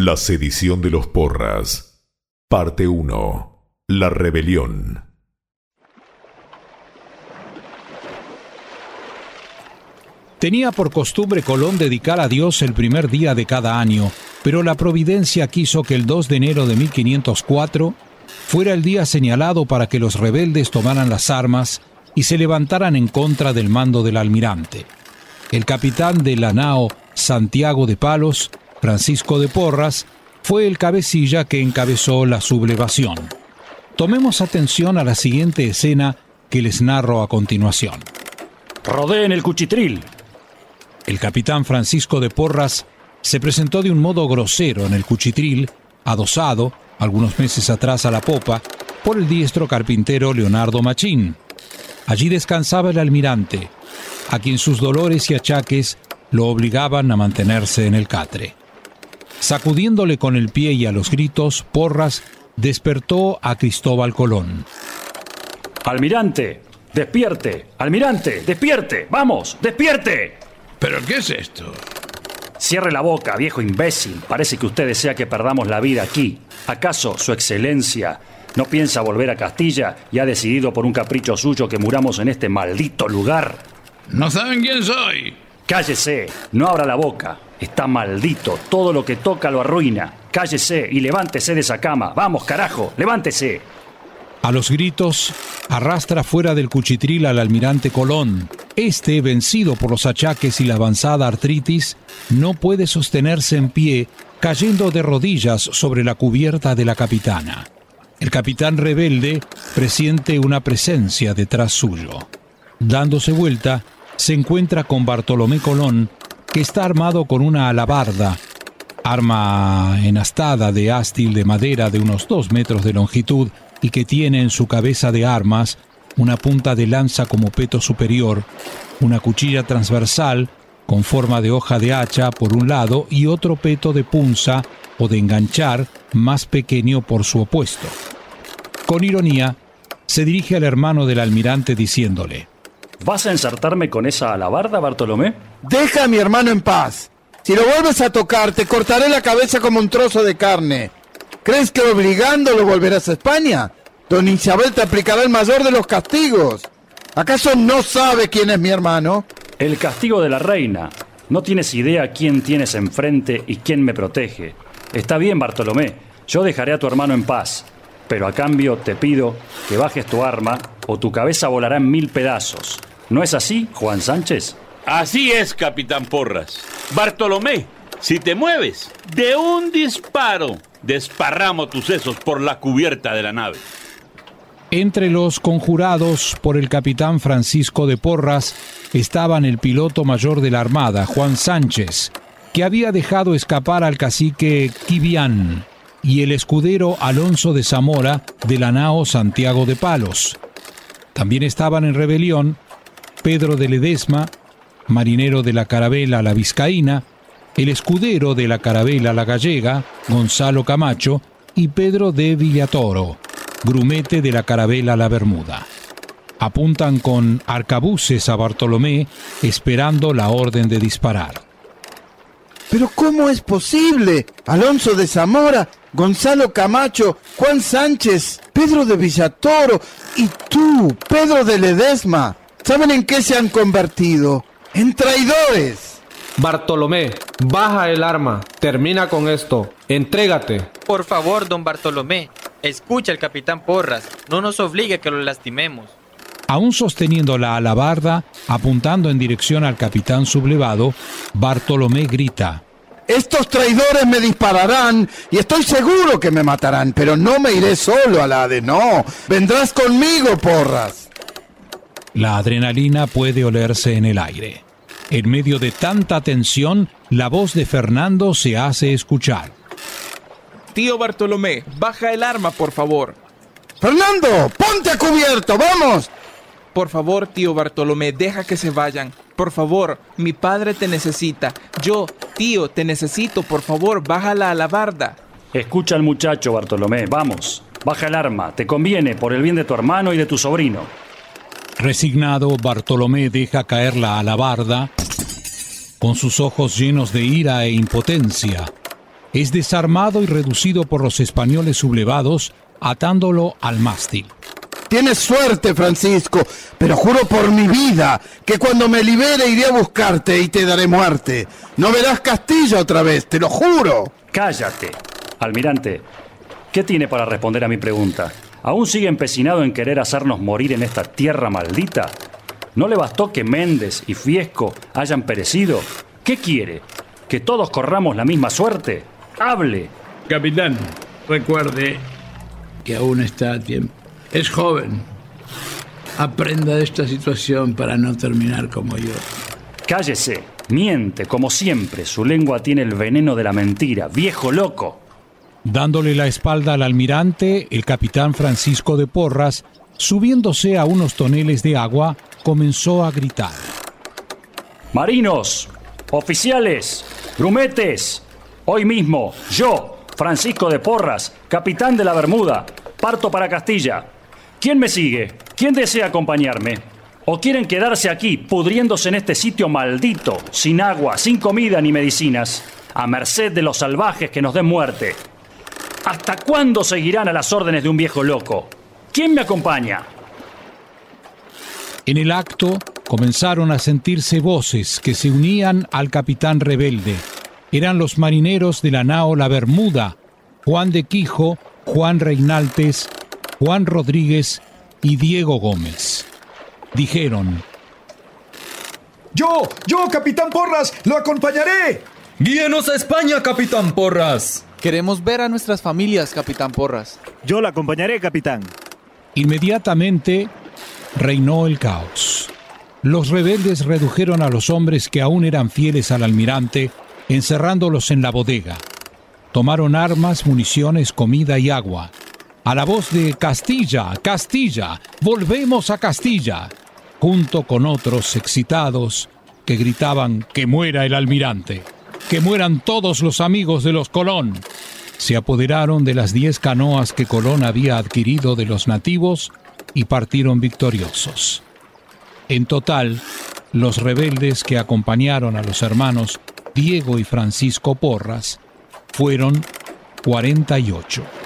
La sedición de los porras. Parte 1. La rebelión. Tenía por costumbre Colón dedicar a Dios el primer día de cada año, pero la providencia quiso que el 2 de enero de 1504 fuera el día señalado para que los rebeldes tomaran las armas y se levantaran en contra del mando del almirante. El capitán de la nao Santiago de Palos, Francisco de Porras, fue el cabecilla que encabezó la sublevación. Tomemos atención a la siguiente escena que les narro a continuación. Rodeen el cuchitril. El capitán Francisco de Porras se presentó de un modo grosero en el cuchitril, adosado, algunos meses atrás a la popa, por el diestro carpintero Leonardo Machín. Allí descansaba el almirante, a quien sus dolores y achaques lo obligaban a mantenerse en el catre. Sacudiéndole con el pie y a los gritos, Porras despertó a Cristóbal Colón. Almirante, despierte. Almirante, despierte. Vamos, despierte. ¿Pero qué es esto? Cierre la boca, viejo imbécil. Parece que usted desea que perdamos la vida aquí. ¿Acaso, Su Excelencia, no piensa volver a Castilla y ha decidido por un capricho suyo que muramos en este maldito lugar? ¿No saben quién soy? Cállese, no abra la boca. Está maldito, todo lo que toca lo arruina. Cállese y levántese de esa cama. Vamos, carajo, levántese. A los gritos, arrastra fuera del cuchitril al almirante Colón. Este, vencido por los achaques y la avanzada artritis, no puede sostenerse en pie, cayendo de rodillas sobre la cubierta de la capitana. El capitán rebelde presiente una presencia detrás suyo. Dándose vuelta, se encuentra con Bartolomé Colón, que está armado con una alabarda, arma enastada de ástil de madera de unos dos metros de longitud y que tiene en su cabeza de armas una punta de lanza como peto superior, una cuchilla transversal con forma de hoja de hacha por un lado y otro peto de punza o de enganchar más pequeño por su opuesto. Con ironía, se dirige al hermano del almirante diciéndole, ¿Vas a ensartarme con esa alabarda, Bartolomé? Deja a mi hermano en paz. Si lo vuelves a tocar, te cortaré la cabeza como un trozo de carne. ¿Crees que obligándolo volverás a España? Don Isabel te aplicará el mayor de los castigos. ¿Acaso no sabe quién es mi hermano? El castigo de la reina. No tienes idea quién tienes enfrente y quién me protege. Está bien, Bartolomé. Yo dejaré a tu hermano en paz. Pero a cambio te pido que bajes tu arma o tu cabeza volará en mil pedazos. ¿No es así, Juan Sánchez? Así es, capitán Porras. Bartolomé, si te mueves, de un disparo, desparramo tus sesos por la cubierta de la nave. Entre los conjurados por el capitán Francisco de Porras estaban el piloto mayor de la Armada, Juan Sánchez, que había dejado escapar al cacique Quibián, y el escudero Alonso de Zamora de la nao Santiago de Palos. También estaban en rebelión Pedro de Ledesma, marinero de la carabela La Vizcaína, el escudero de la carabela La Gallega, Gonzalo Camacho, y Pedro de Villatoro, grumete de la carabela La Bermuda. Apuntan con arcabuces a Bartolomé esperando la orden de disparar. Pero ¿cómo es posible? Alonso de Zamora, Gonzalo Camacho, Juan Sánchez, Pedro de Villatoro y tú, Pedro de Ledesma. ¿Saben en qué se han convertido? En traidores. Bartolomé, baja el arma. Termina con esto. Entrégate. Por favor, don Bartolomé, escucha al capitán Porras. No nos obligue a que lo lastimemos. Aún sosteniendo la alabarda, apuntando en dirección al capitán sublevado, Bartolomé grita. Estos traidores me dispararán y estoy seguro que me matarán, pero no me iré solo a la de no. Vendrás conmigo, porras. La adrenalina puede olerse en el aire. En medio de tanta tensión, la voz de Fernando se hace escuchar. Tío Bartolomé, baja el arma, por favor. Fernando, ponte a cubierto, vamos. Por favor, tío Bartolomé, deja que se vayan. Por favor, mi padre te necesita. Yo, tío, te necesito. Por favor, baja la alabarda. Escucha al muchacho, Bartolomé. Vamos. Baja el arma. Te conviene por el bien de tu hermano y de tu sobrino. Resignado, Bartolomé deja caer la alabarda con sus ojos llenos de ira e impotencia. es desarmado y reducido por los españoles sublevados, atándolo al mástil. Tienes suerte, Francisco, pero juro por mi vida que cuando me libere iré a buscarte y te daré muerte. No verás Castilla otra vez, te lo juro. Cállate. Almirante, ¿qué tiene para responder a mi pregunta? ¿Aún sigue empecinado en querer hacernos morir en esta tierra maldita? ¿No le bastó que Méndez y Fiesco hayan perecido? ¿Qué quiere? ¿Que todos corramos la misma suerte? ¡Hable! Capitán, recuerde que aún está a tiempo. Es joven. Aprenda de esta situación para no terminar como yo. Cállese. Miente, como siempre. Su lengua tiene el veneno de la mentira. Viejo loco. Dándole la espalda al almirante, el capitán Francisco de Porras, subiéndose a unos toneles de agua, comenzó a gritar. Marinos, oficiales, grumetes, hoy mismo, yo, Francisco de Porras, capitán de la Bermuda, parto para Castilla. ¿Quién me sigue? ¿Quién desea acompañarme? ¿O quieren quedarse aquí, pudriéndose en este sitio maldito, sin agua, sin comida ni medicinas, a merced de los salvajes que nos den muerte? ¿Hasta cuándo seguirán a las órdenes de un viejo loco? ¿Quién me acompaña? En el acto comenzaron a sentirse voces que se unían al capitán rebelde. Eran los marineros de la nao La Bermuda, Juan de Quijo, Juan Reinaltes, Juan Rodríguez y Diego Gómez. Dijeron, Yo, yo, capitán Porras, lo acompañaré. Guíenos a España, capitán Porras. Queremos ver a nuestras familias, capitán Porras. Yo la acompañaré, capitán. Inmediatamente reinó el caos. Los rebeldes redujeron a los hombres que aún eran fieles al almirante, encerrándolos en la bodega. Tomaron armas, municiones, comida y agua. A la voz de Castilla, Castilla, volvemos a Castilla, junto con otros excitados que gritaban que muera el almirante, que mueran todos los amigos de los Colón. Se apoderaron de las diez canoas que Colón había adquirido de los nativos y partieron victoriosos. En total, los rebeldes que acompañaron a los hermanos Diego y Francisco Porras fueron 48.